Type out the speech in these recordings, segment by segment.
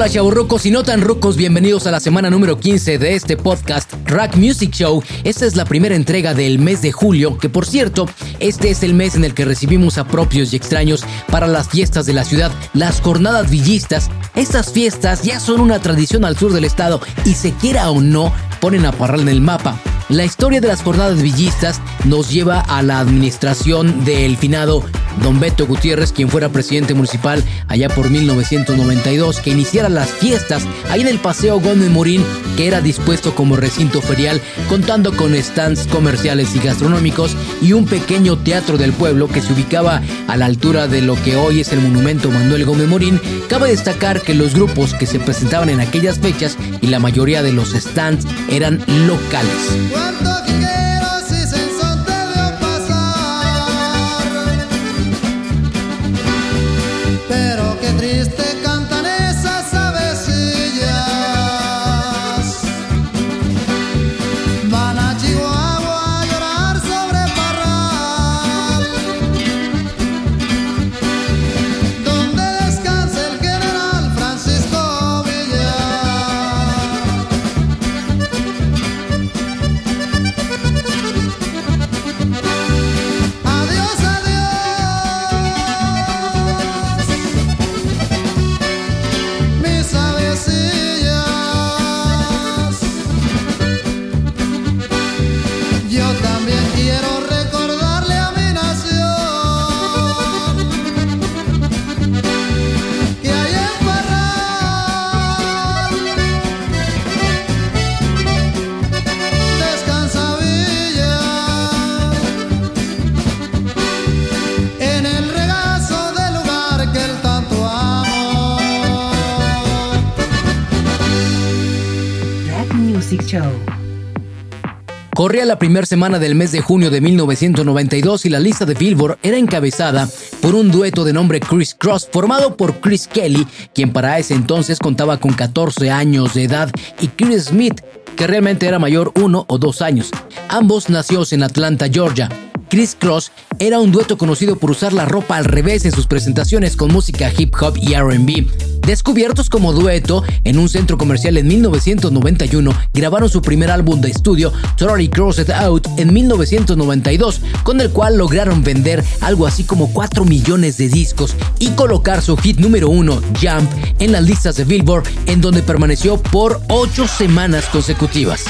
Hola chaburrucos y no tan rucos, bienvenidos a la semana número 15 de este podcast Rack Music Show. Esta es la primera entrega del mes de julio, que por cierto, este es el mes en el que recibimos a propios y extraños para las fiestas de la ciudad, las jornadas villistas. Estas fiestas ya son una tradición al sur del estado y se quiera o no, ponen a parral en el mapa. La historia de las jornadas villistas nos lleva a la administración del finado don Beto Gutiérrez, quien fuera presidente municipal allá por 1992, que iniciara las fiestas ahí en el Paseo Gómez Morín, que era dispuesto como recinto ferial, contando con stands comerciales y gastronómicos y un pequeño teatro del pueblo que se ubicaba a la altura de lo que hoy es el monumento Manuel Gómez Morín. Cabe destacar que los grupos que se presentaban en aquellas fechas y la mayoría de los stands eran locales. Corría la primera semana del mes de junio de 1992 y la lista de Billboard era encabezada por un dueto de nombre Chris Cross formado por Chris Kelly, quien para ese entonces contaba con 14 años de edad, y Chris Smith, que realmente era mayor uno o dos años. Ambos nacidos en Atlanta, Georgia. Chris Cross era un dueto conocido por usar la ropa al revés en sus presentaciones con música hip hop y RB. Descubiertos como dueto en un centro comercial en 1991, grabaron su primer álbum de estudio, Totally Crossed Out, en 1992, con el cual lograron vender algo así como 4 millones de discos y colocar su hit número 1, Jump, en las listas de Billboard, en donde permaneció por 8 semanas consecutivas.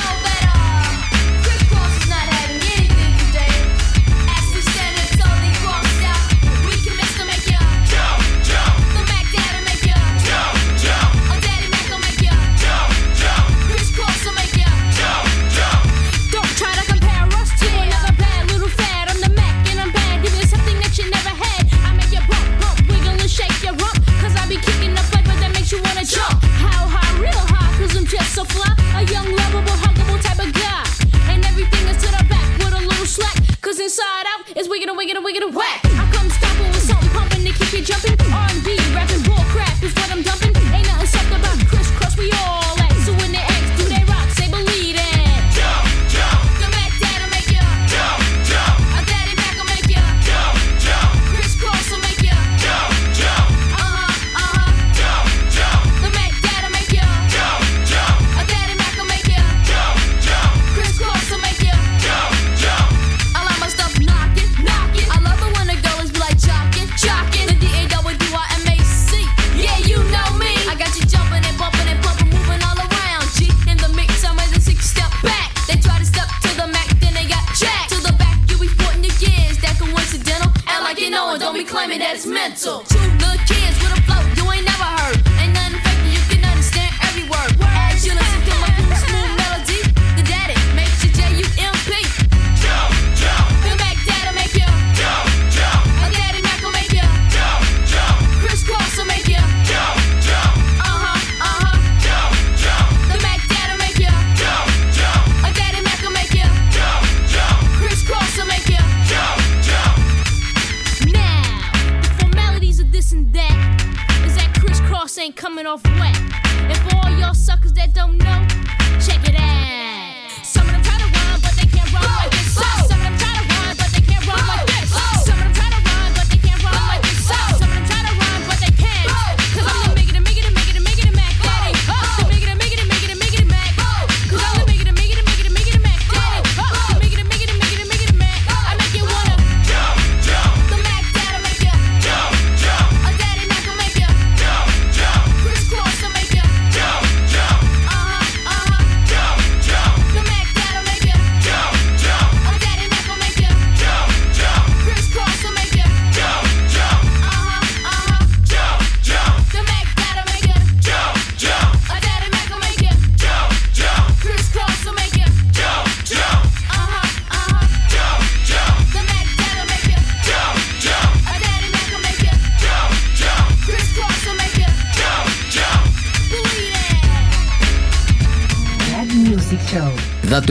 wiggin' wiggin' whack. I come stopper with something pumping to keep you jumping.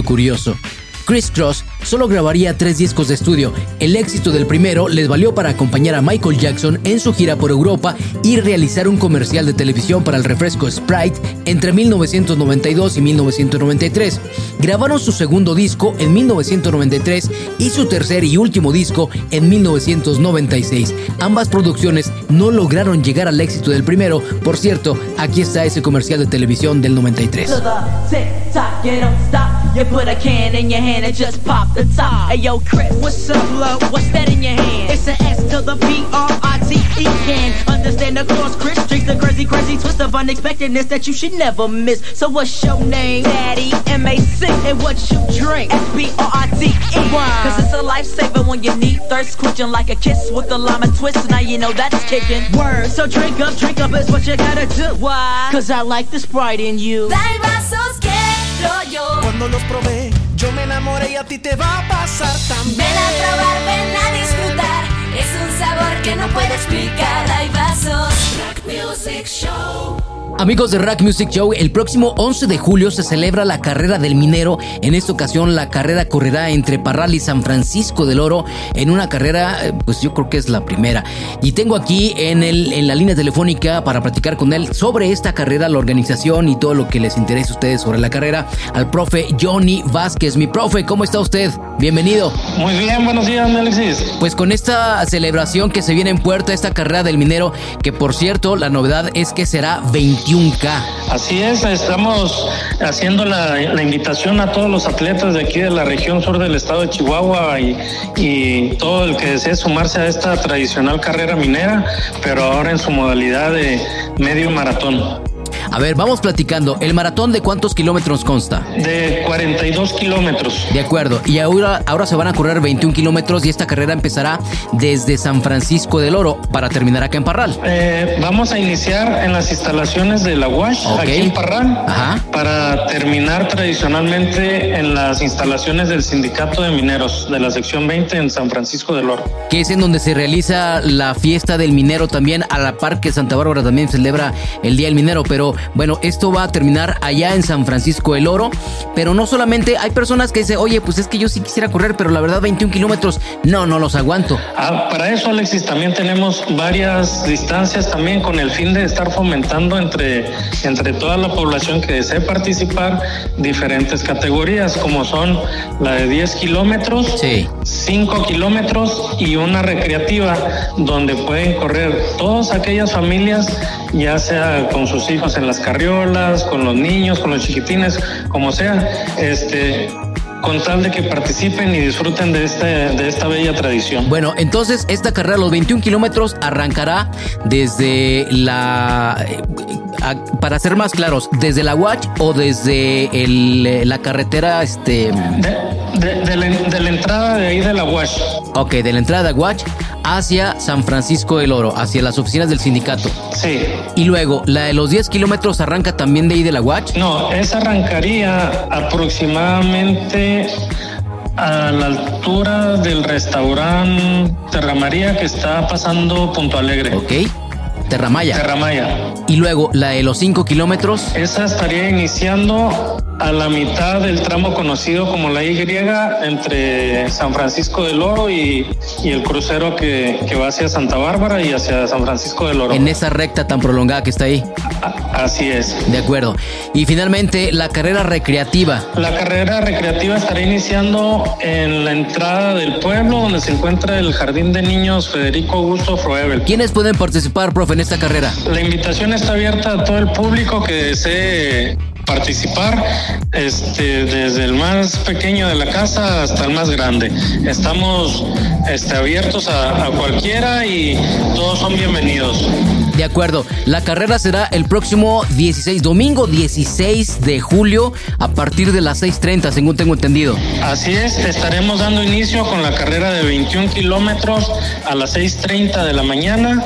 Curioso. Chris Cross solo grabaría tres discos de estudio. El éxito del primero les valió para acompañar a Michael Jackson en su gira por Europa y realizar un comercial de televisión para el refresco Sprite entre 1992 y 1993. Grabaron su segundo disco en 1993 y su tercer y último disco en 1996. Ambas producciones no lograron llegar al éxito del primero. Por cierto, aquí está ese comercial de televisión del 93. to the tick tock, you don't stop. You put a can in your hand and just pop the top. Hey yo, Chris, what's up, love? What's that in your hand? It's an S to the P R I T E can understand the cross Chris. Drink the crazy, crazy twist of unexpectedness that you should never miss. So what's your name? Daddy M A C, and what you drink? S P R I T E. Cause it's a lifesaver when you need thirst quenching like a kiss with the lime and twist. Now you know that's kicking. Word. So drink up, drink up is what you gotta do. Why? Cause I like the sprite in you. Hay vasos quiero yo. Cuando los probé, yo me enamoré y a ti te va a pasar también. Ven a probar, ven a disfrutar. Es un sabor que no puedo explicar. Hay vasos. Rock Music Show. Amigos de Rack Music Show, el próximo 11 de julio se celebra la carrera del minero. En esta ocasión la carrera correrá entre Parral y San Francisco del Oro en una carrera, eh, pues yo creo que es la primera. Y tengo aquí en, el, en la línea telefónica para platicar con él sobre esta carrera, la organización y todo lo que les interese a ustedes sobre la carrera, al profe Johnny Vázquez. Mi profe, ¿cómo está usted? Bienvenido. Muy bien, buenos días, Alexis. Pues con esta celebración que se viene en puerta, esta carrera del minero, que por cierto, la novedad es que será 21K. Así es, estamos haciendo la, invitación a todos los atletas de aquí de la región sur del estado de Chihuahua y todo el que desee sumarse a esta tradicional carrera minera, pero ahora en su modalidad de medio maratón. A ver, vamos platicando. ¿El maratón de cuántos kilómetros consta? De 42 kilómetros. De acuerdo. Y ahora, ahora se van a correr 21 kilómetros y esta carrera empezará desde San Francisco del Oro para terminar acá en Parral. Eh, vamos a iniciar en las instalaciones de la UASH, aquí en Parral, Ajá. para terminar tradicionalmente en las instalaciones del Sindicato de Mineros de la sección 20 en San Francisco del Oro. Que es en donde se realiza la fiesta del minero también, a la par que Santa Bárbara también celebra el Día del Minero. Pero bueno, esto va a terminar allá en San Francisco del Oro. Pero no solamente hay personas que dicen, oye, pues es que yo sí quisiera correr, pero la verdad 21 kilómetros, no, no los aguanto. Ah, para eso, Alexis, también tenemos varias distancias también con el fin de estar fomentando entre, entre toda la población que desee participar diferentes categorías, como son la de 10 kilómetros, Sí. 5 kilómetros y una recreativa, donde pueden correr todas aquellas familias, ya sea con sus hijos en las carriolas, con los niños, con los chiquitines, como sea, este con tal de que participen y disfruten de, este, de esta bella tradición. Bueno, entonces esta carrera, los 21 kilómetros, arrancará desde la... eh, para ser más claros, desde la Watch o desde el, eh, la carretera, este... De, de- de la, de la entrada de ahí de la UASH. Ok, de la entrada de Watch hacia San Francisco del Oro, hacia las oficinas del sindicato. Sí. Y luego, la de los 10 kilómetros arranca también de ahí de la Watch. No, esa arrancaría aproximadamente a la altura del restaurante Terramaría que está pasando Punto Alegre. Ok, Terramaya. Terramaya. Y luego, la de los 5 kilómetros. Esa estaría iniciando a la mitad del tramo conocido como la Y entre San Francisco del Oro y, y el crucero que, que va hacia Santa Bárbara y hacia San Francisco del Oro. En esa recta tan prolongada que está ahí. A- Así es. De acuerdo. Y finalmente, la carrera recreativa. La carrera recreativa estará iniciando en la entrada del pueblo donde se encuentra el Jardín de Niños Federico Augusto Froebel. ¿Quiénes pueden participar, profe, en esta carrera? La invitación está abierta a todo el público que desee participar, este, desde el más pequeño de la casa hasta el más grande. Estamos este, abiertos a, a cualquiera y todos son bienvenidos. De acuerdo. La carrera será el próximo 16, domingo 16 de julio, a partir de las 6:30, según tengo entendido. Así es, estaremos dando inicio con la carrera de 21 kilómetros a las 6.30 de la mañana.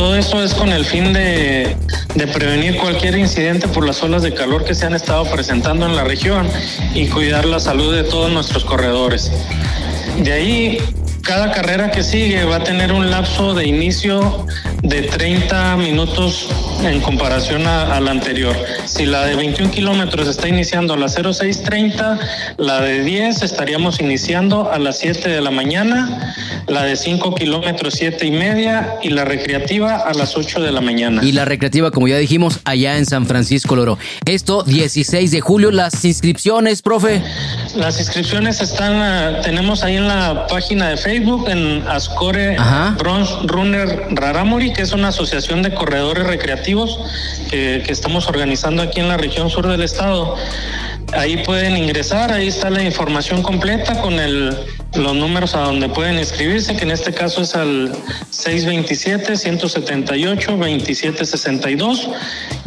Todo esto es con el fin de, de prevenir cualquier incidente por las olas de calor que se han estado presentando en la región y cuidar la salud de todos nuestros corredores. De ahí, cada carrera que sigue va a tener un lapso de inicio de 30 minutos en comparación a, a la anterior. Si la de 21 kilómetros está iniciando a las 06.30, la de 10 estaríamos iniciando a las 7 de la mañana, la de 5 kilómetros 7 y media y la recreativa a las 8 de la mañana. Y la recreativa, como ya dijimos, allá en San Francisco Loro. Esto 16 de julio, las inscripciones, profe. Las inscripciones están, ah, tenemos ahí en la página de Facebook, en Ascore. Bronze Runner Raramuri, que es una asociación de corredores recreativos que, que estamos organizando aquí en la región sur del estado. Ahí pueden ingresar, ahí está la información completa con el, los números a donde pueden inscribirse, que en este caso es al 627-178-2762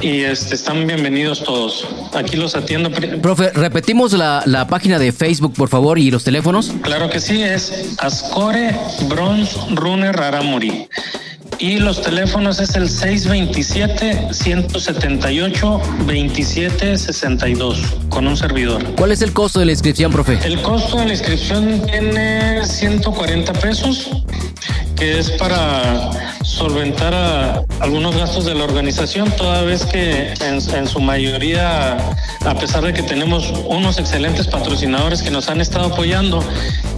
y este, están bienvenidos todos. Aquí los atiendo. Profe, repetimos la, la página de Facebook, por favor, y los teléfonos. Claro que sí, es Ascore Bronze Runner Raramuri. Y los teléfonos es el 627-178-2762 con un servidor. ¿Cuál es el costo de la inscripción, profe? El costo de la inscripción tiene 140 pesos, que es para solventar algunos gastos de la organización, toda vez que en, en su mayoría, a pesar de que tenemos unos excelentes patrocinadores que nos han estado apoyando,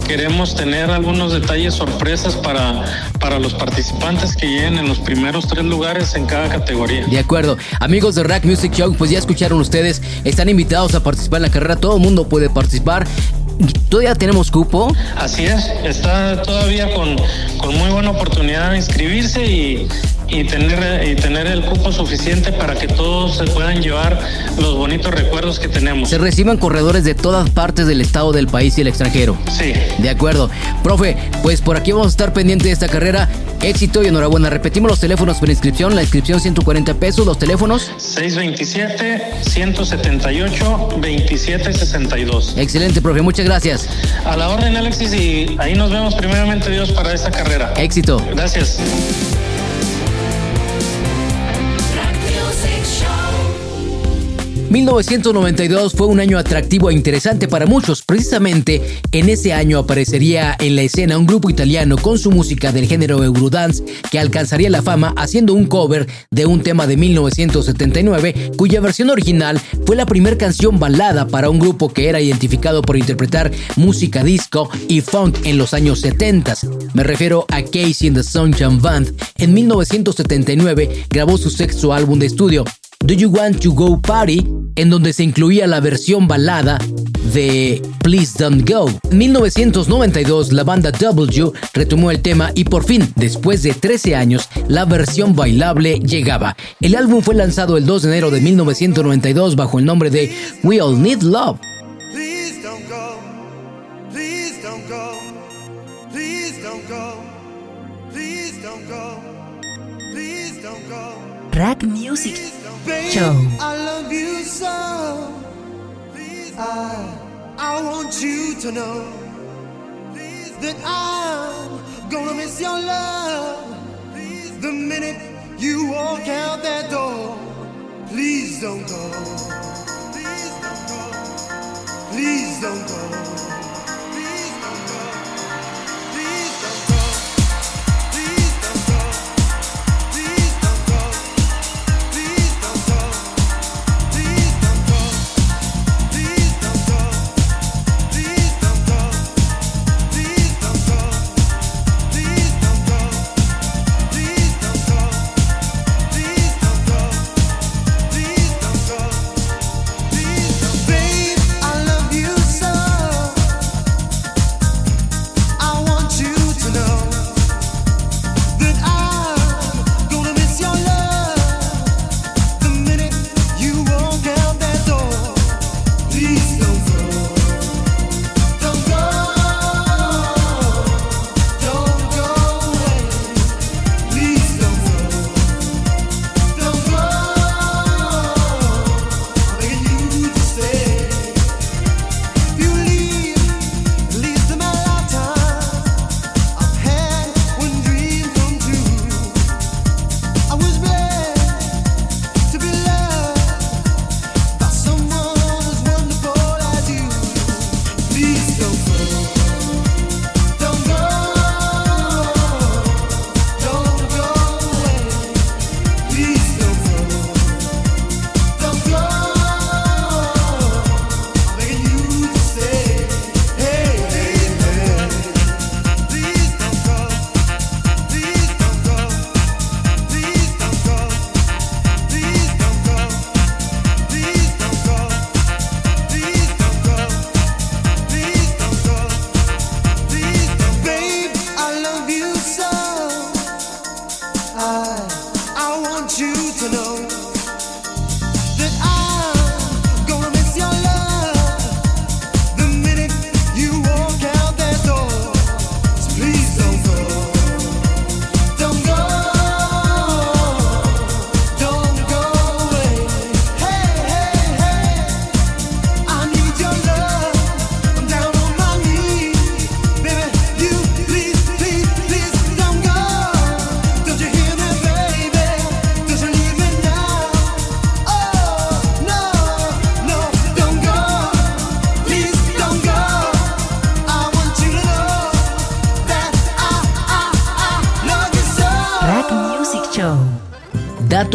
queremos tener algunos detalles sorpresas para, para los participantes que lleguen en los primeros tres lugares en cada categoría. De acuerdo. Amigos de Rack Music Show, pues ya escucharon ustedes, están invitados a participar en la carrera, todo el mundo puede participar. Todavía tenemos cupo. Así es, está todavía con, con muy buena oportunidad de inscribirse y, y tener, y tener el cupo suficiente para que todos se puedan llevar los bonitos recuerdos que tenemos. Se reciben corredores de todas partes del estado, del país y el extranjero. Sí, De acuerdo. Profe, pues por aquí vamos a estar pendientes de esta carrera. Éxito y enhorabuena. Repetimos los teléfonos para inscripción. La inscripción 140 pesos. Los teléfonos. 627-178-2762. Excelente, profe. Muchas gracias. A la orden, Alexis, y ahí nos vemos primeramente Dios para esta carrera. Éxito. Gracias. 1992 fue un año atractivo e interesante para muchos. Precisamente en ese año aparecería en la escena un grupo italiano con su música del género Eurodance que alcanzaría la fama haciendo un cover de un tema de 1979 cuya versión original fue la primera canción balada para un grupo que era identificado por interpretar música disco y funk en los años 70. Me refiero a Casey and the Sunshine Band. En 1979 grabó su sexto álbum de estudio. Do You Want to Go Party, en donde se incluía la versión balada de Please Don't Go. En 1992, la banda W retomó el tema y por fin, después de 13 años, la versión bailable llegaba. El álbum fue lanzado el 2 de enero de 1992 bajo el nombre de We All Need Love. Rack Music Baby, I love you so. Please, I, I want you to know that I'm gonna miss your love. The minute you walk out that door, please don't go. Please don't go. Please don't go.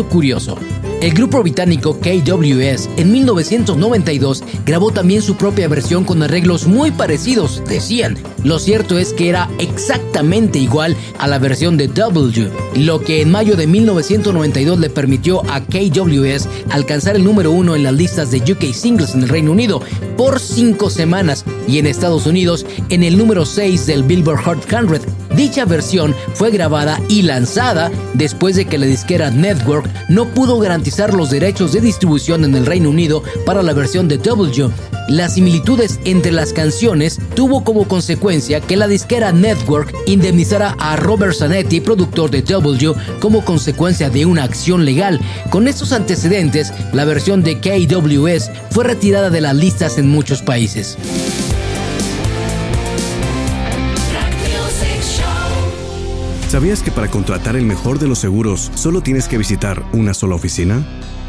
Curioso. El grupo británico KWS en 1992 grabó también su propia versión con arreglos muy parecidos, decían. Lo cierto es que era exactamente igual a la versión de W, lo que en mayo de 1992 le permitió a KWS alcanzar el número uno en las listas de UK Singles en el Reino Unido por cinco semanas y en Estados Unidos en el número 6 del Billboard Hot 100. Dicha versión fue grabada y lanzada después de que la disquera Network no pudo garantizar los derechos de distribución en el Reino Unido para la versión de W. Las similitudes entre las canciones tuvo como consecuencia que la disquera Network indemnizara a Robert Zanetti, productor de W, como consecuencia de una acción legal. Con estos antecedentes, la versión de KWS fue retirada de las listas en muchos países. ¿Sabías que para contratar el mejor de los seguros solo tienes que visitar una sola oficina?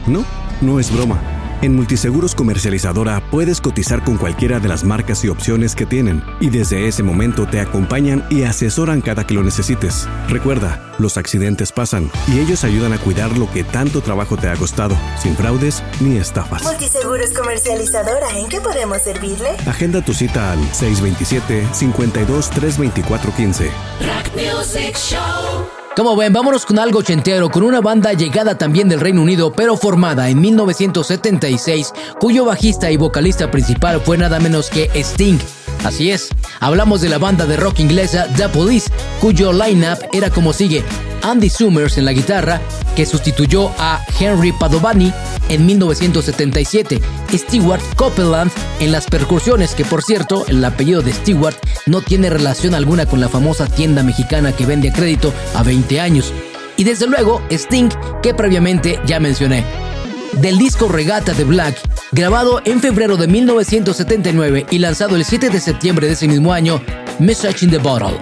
No, no es broma. En Multiseguros Comercializadora puedes cotizar con cualquiera de las marcas y opciones que tienen y desde ese momento te acompañan y asesoran cada que lo necesites. Recuerda, los accidentes pasan y ellos ayudan a cuidar lo que tanto trabajo te ha costado, sin fraudes ni estafas. Multiseguros Comercializadora, ¿en qué podemos servirle? Agenda tu cita al 627-52-324-15. Rock Music Show. Como ven, vámonos con algo ochentero, con una banda llegada también del Reino Unido, pero formada en 1976, cuyo bajista y vocalista principal fue nada menos que Sting. Así es, hablamos de la banda de rock inglesa The Police, cuyo line-up era como sigue. Andy Summers en la guitarra, que sustituyó a Henry Padovani en 1977. Stewart Copeland en las percusiones, que por cierto, el apellido de Stewart no tiene relación alguna con la famosa tienda mexicana que vende a crédito a 20 años. Y desde luego, Sting, que previamente ya mencioné. Del disco Regata de Black, grabado en febrero de 1979 y lanzado el 7 de septiembre de ese mismo año, Message in the Bottle.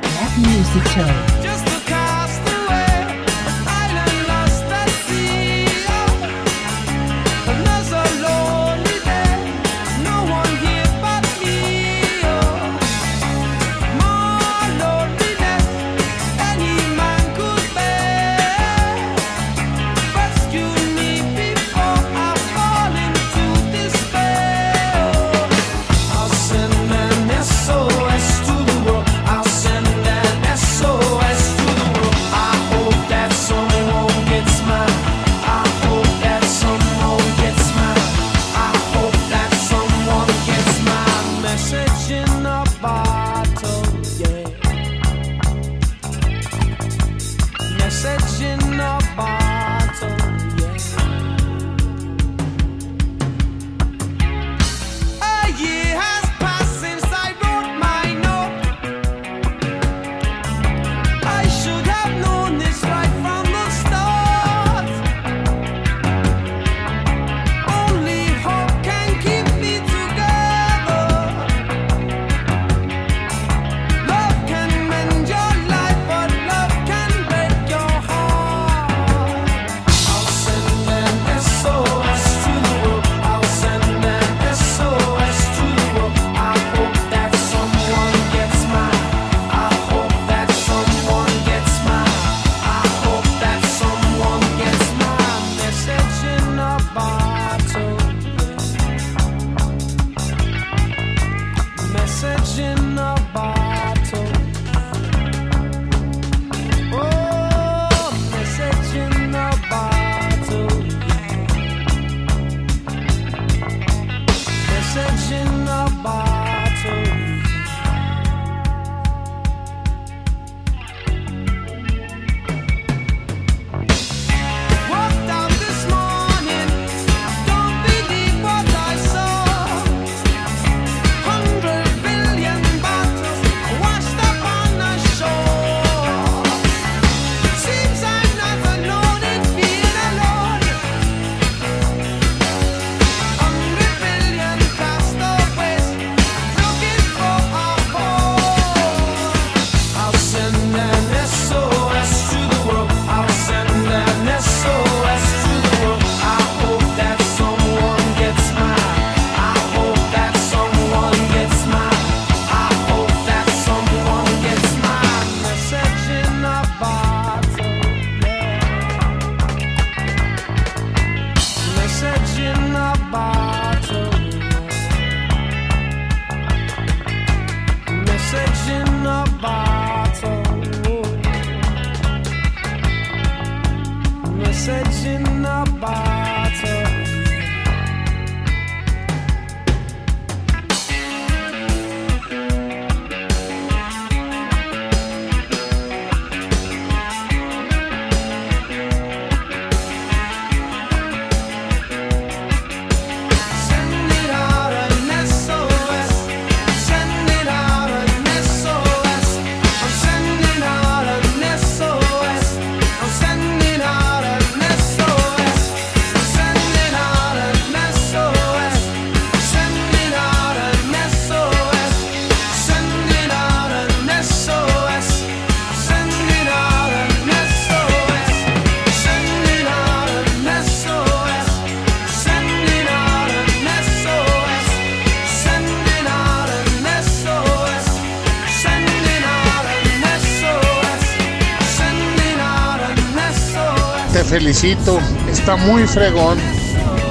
Felicito, está muy fregón.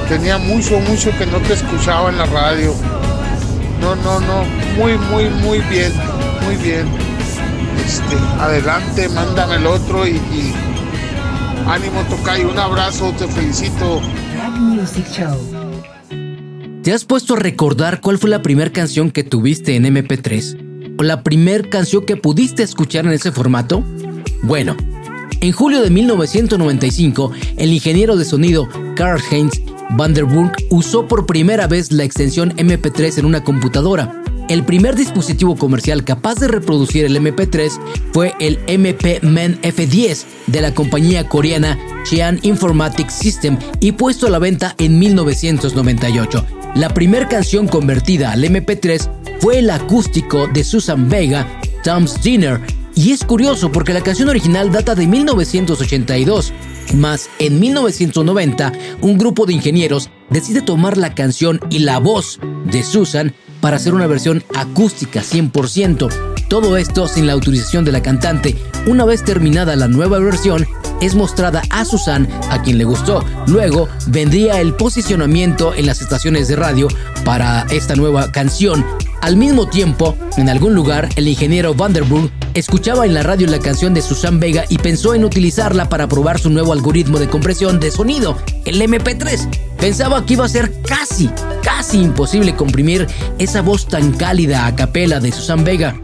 Tenía mucho, mucho que no te escuchaba en la radio. No, no, no, muy, muy, muy bien, muy bien. Este, adelante, mándame el otro y, y ánimo Tocayo, un abrazo, te felicito. ¿Te has puesto a recordar cuál fue la primera canción que tuviste en MP3? ¿O la primera canción que pudiste escuchar en ese formato? Bueno, en julio de 1995, el ingeniero de sonido Karl Heinz Vanderburg usó por primera vez la extensión MP3 en una computadora. El primer dispositivo comercial capaz de reproducir el MP3 fue el MP-Man F10 de la compañía coreana Chean Informatics System y puesto a la venta en 1998. La primera canción convertida al MP3 fue el acústico de Susan Vega, Tom's Dinner, y es curioso porque la canción original data de 1982, más en 1990 un grupo de ingenieros decide tomar la canción y la voz de Susan para hacer una versión acústica 100%. Todo esto sin la autorización de la cantante. Una vez terminada la nueva versión, es mostrada a Susan, a quien le gustó. Luego vendría el posicionamiento en las estaciones de radio para esta nueva canción. Al mismo tiempo, en algún lugar, el ingeniero Vanderburg escuchaba en la radio la canción de Susan Vega y pensó en utilizarla para probar su nuevo algoritmo de compresión de sonido, el MP3. Pensaba que iba a ser casi, casi imposible comprimir esa voz tan cálida a capela de Susan Vega.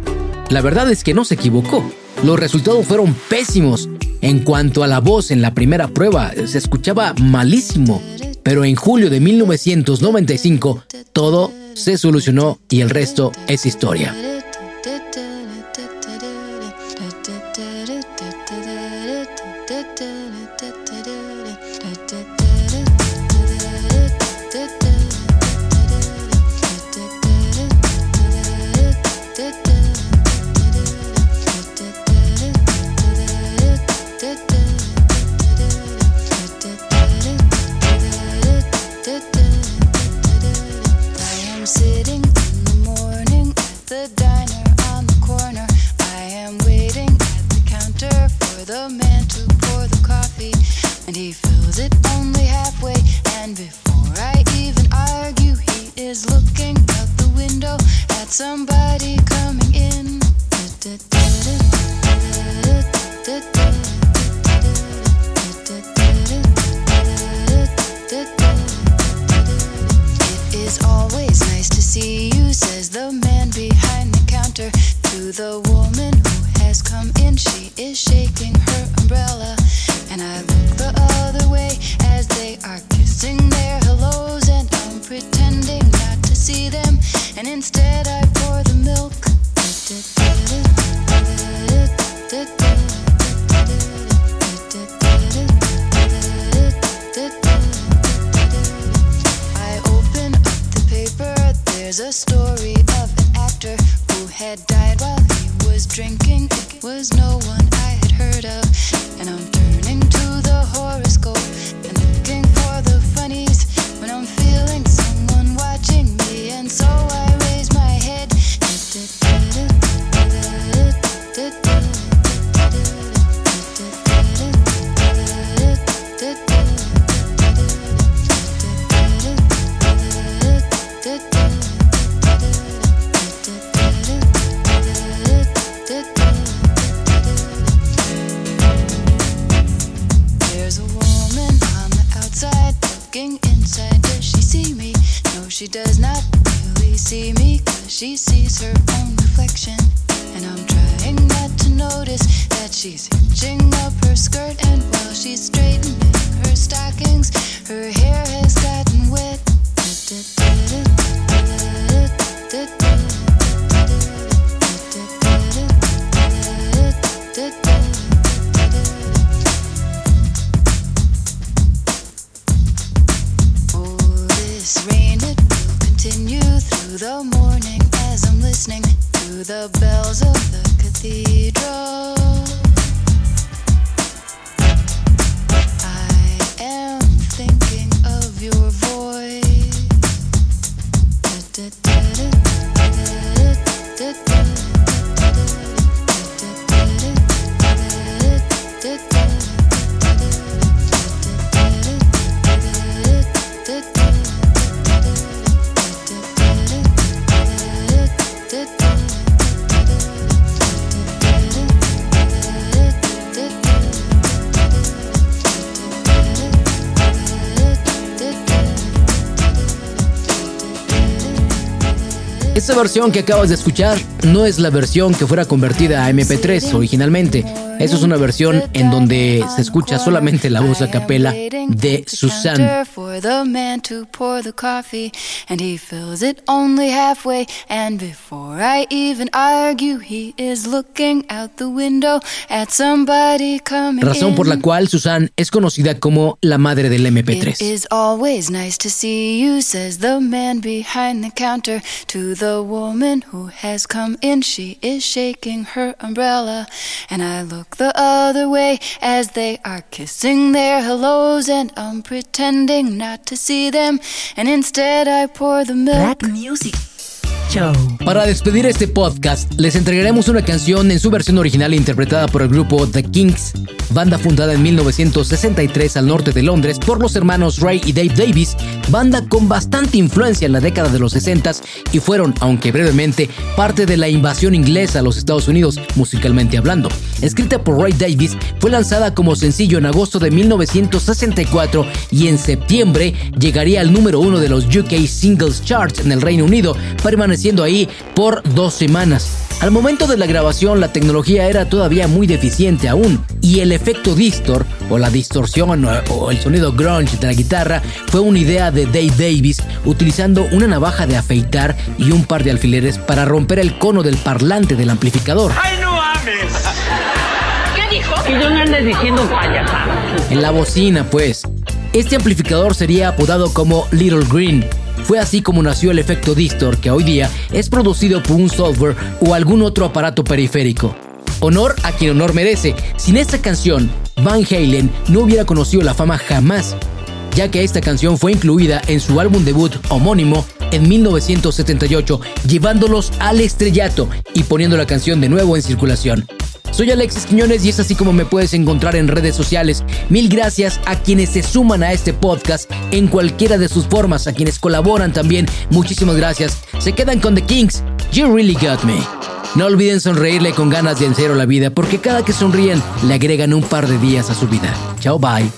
La verdad es que no se equivocó. Los resultados fueron pésimos. En cuanto a la voz en la primera prueba, se escuchaba malísimo. Pero en julio de 1995, todo se solucionó y el resto es historia. Versión que acabas de escuchar no es la versión que fuera convertida a MP3 originalmente. Eso es una versión en donde se escucha solamente la voz a capela de Susan. For the man to pour the coffee, and he fills it only halfway. And before I even argue, he is looking out the window at somebody coming Razón por la cual Susan es conocida como la madre del MP3. is always nice to see you, says the man behind the counter to the woman who has come in. She is shaking her umbrella, and I look the other way as they are kissing their hellos, and I'm pretending not to see them, and instead I pour the milk. Music Para despedir este podcast, les entregaremos una canción en su versión original interpretada por el grupo The Kings, banda fundada en 1963 al norte de Londres por los hermanos Ray y Dave Davis, banda con bastante influencia en la década de los 60 y fueron, aunque brevemente, parte de la invasión inglesa a los Estados Unidos, musicalmente hablando. Escrita por Ray Davis, fue lanzada como sencillo en agosto de 1964 y en septiembre llegaría al número uno de los UK Singles Charts en el Reino Unido, permaneciendo ahí por dos semanas. Al momento de la grabación la tecnología era todavía muy deficiente aún y el efecto distor o la distorsión o- o el sonido grunge de la guitarra fue una idea de Dave Davis utilizando una navaja de afeitar y un par de alfileres para romper el cono del parlante del amplificador. ¡Ay, no! ¿Qué dijo? Que yo no ande diciendo payasadas. En la bocina, pues. Este amplificador sería apodado como Little Green. Fue así como nació el efecto Distor, que hoy día es producido por un software o algún otro aparato periférico. Honor a quien honor merece. Sin esta canción, Van Halen no hubiera conocido la fama jamás, ya que esta canción fue incluida en su álbum debut homónimo en 1978, llevándolos al estrellato y poniendo la canción de nuevo en circulación. Soy Alexis Quiñones y es así como me puedes encontrar en redes sociales. Mil gracias a quienes se suman a este podcast en cualquiera de sus formas, a quienes colaboran también. Muchísimas gracias. Se quedan con The Kings. You really got me. No olviden sonreírle con ganas de en cero la vida, porque cada que sonríen le agregan un par de días a su vida. Chao, bye.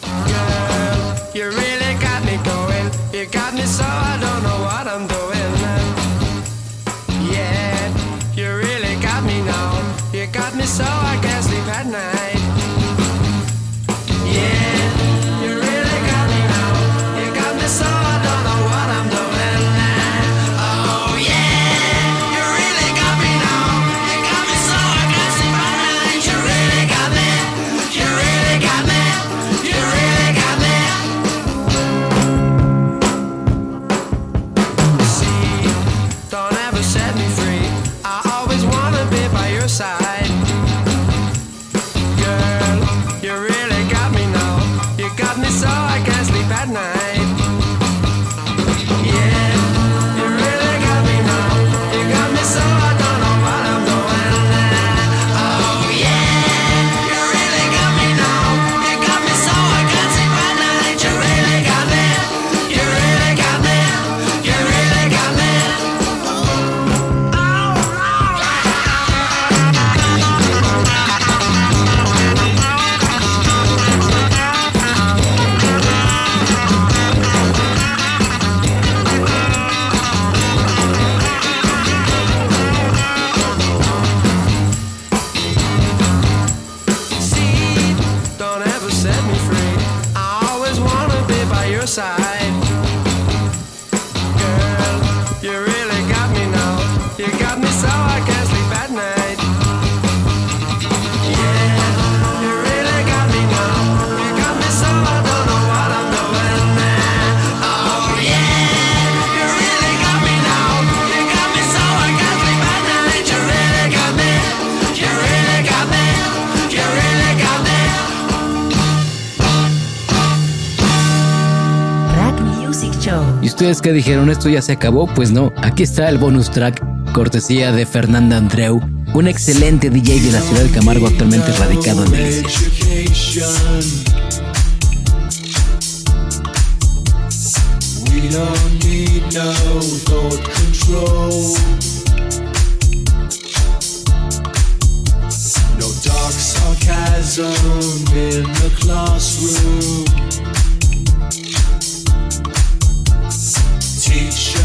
Ustedes qué dijeron? ¿Esto ya se acabó? Pues no, aquí está el bonus track, cortesía de Fernanda Andreu, un excelente DJ de la ciudad de Camargo actualmente radicado en classroom.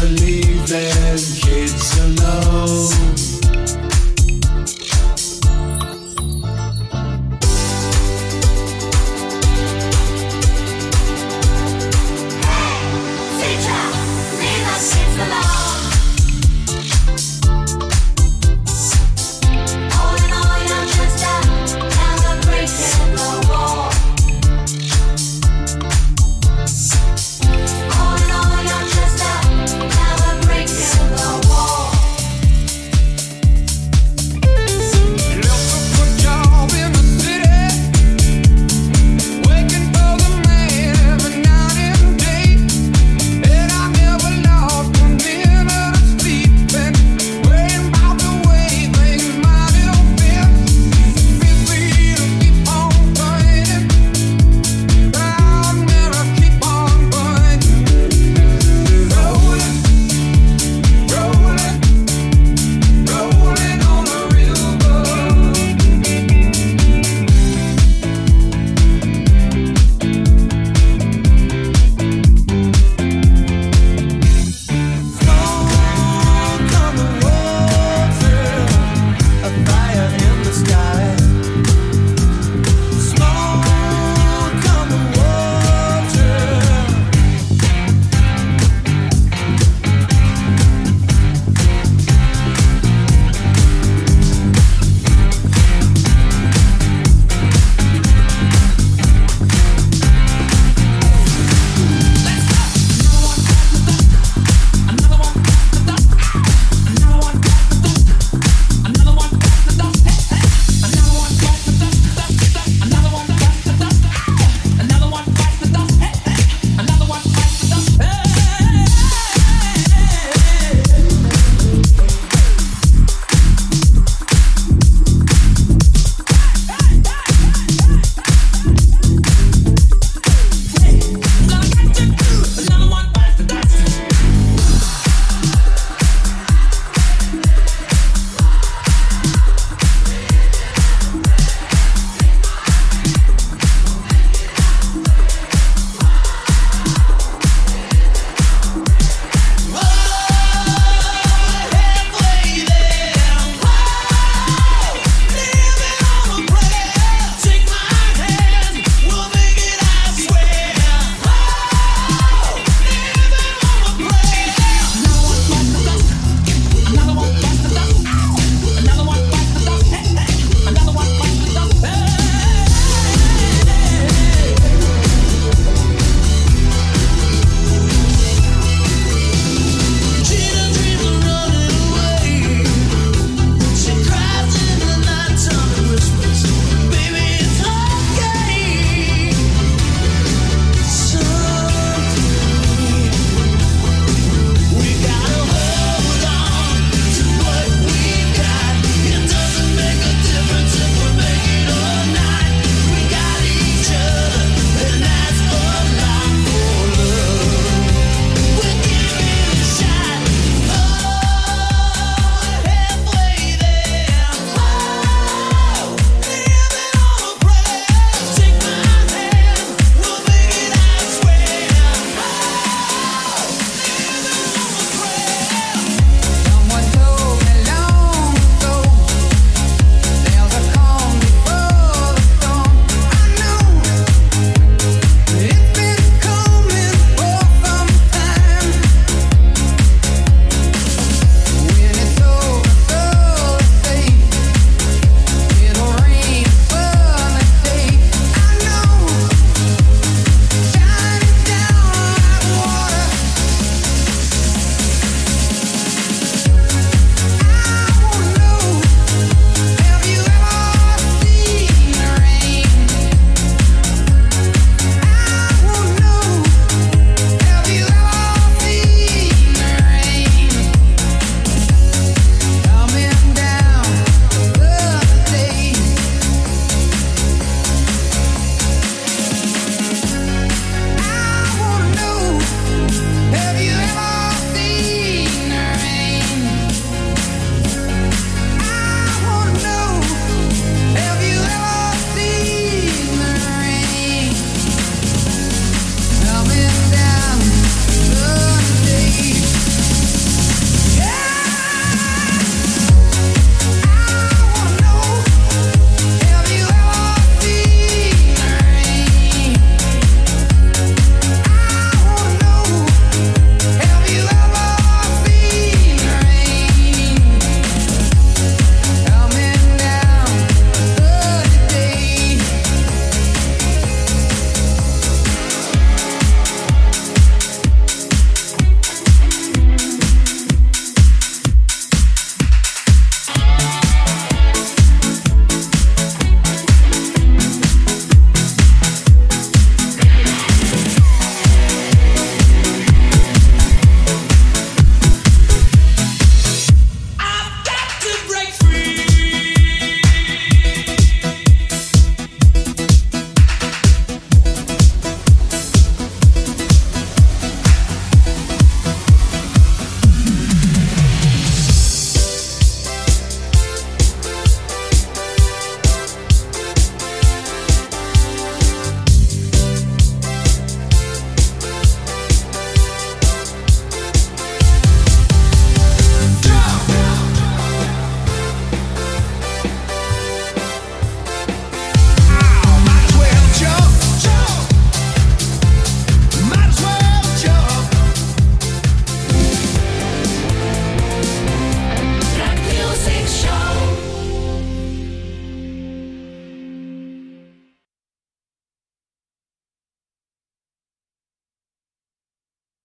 never leaving kids alone.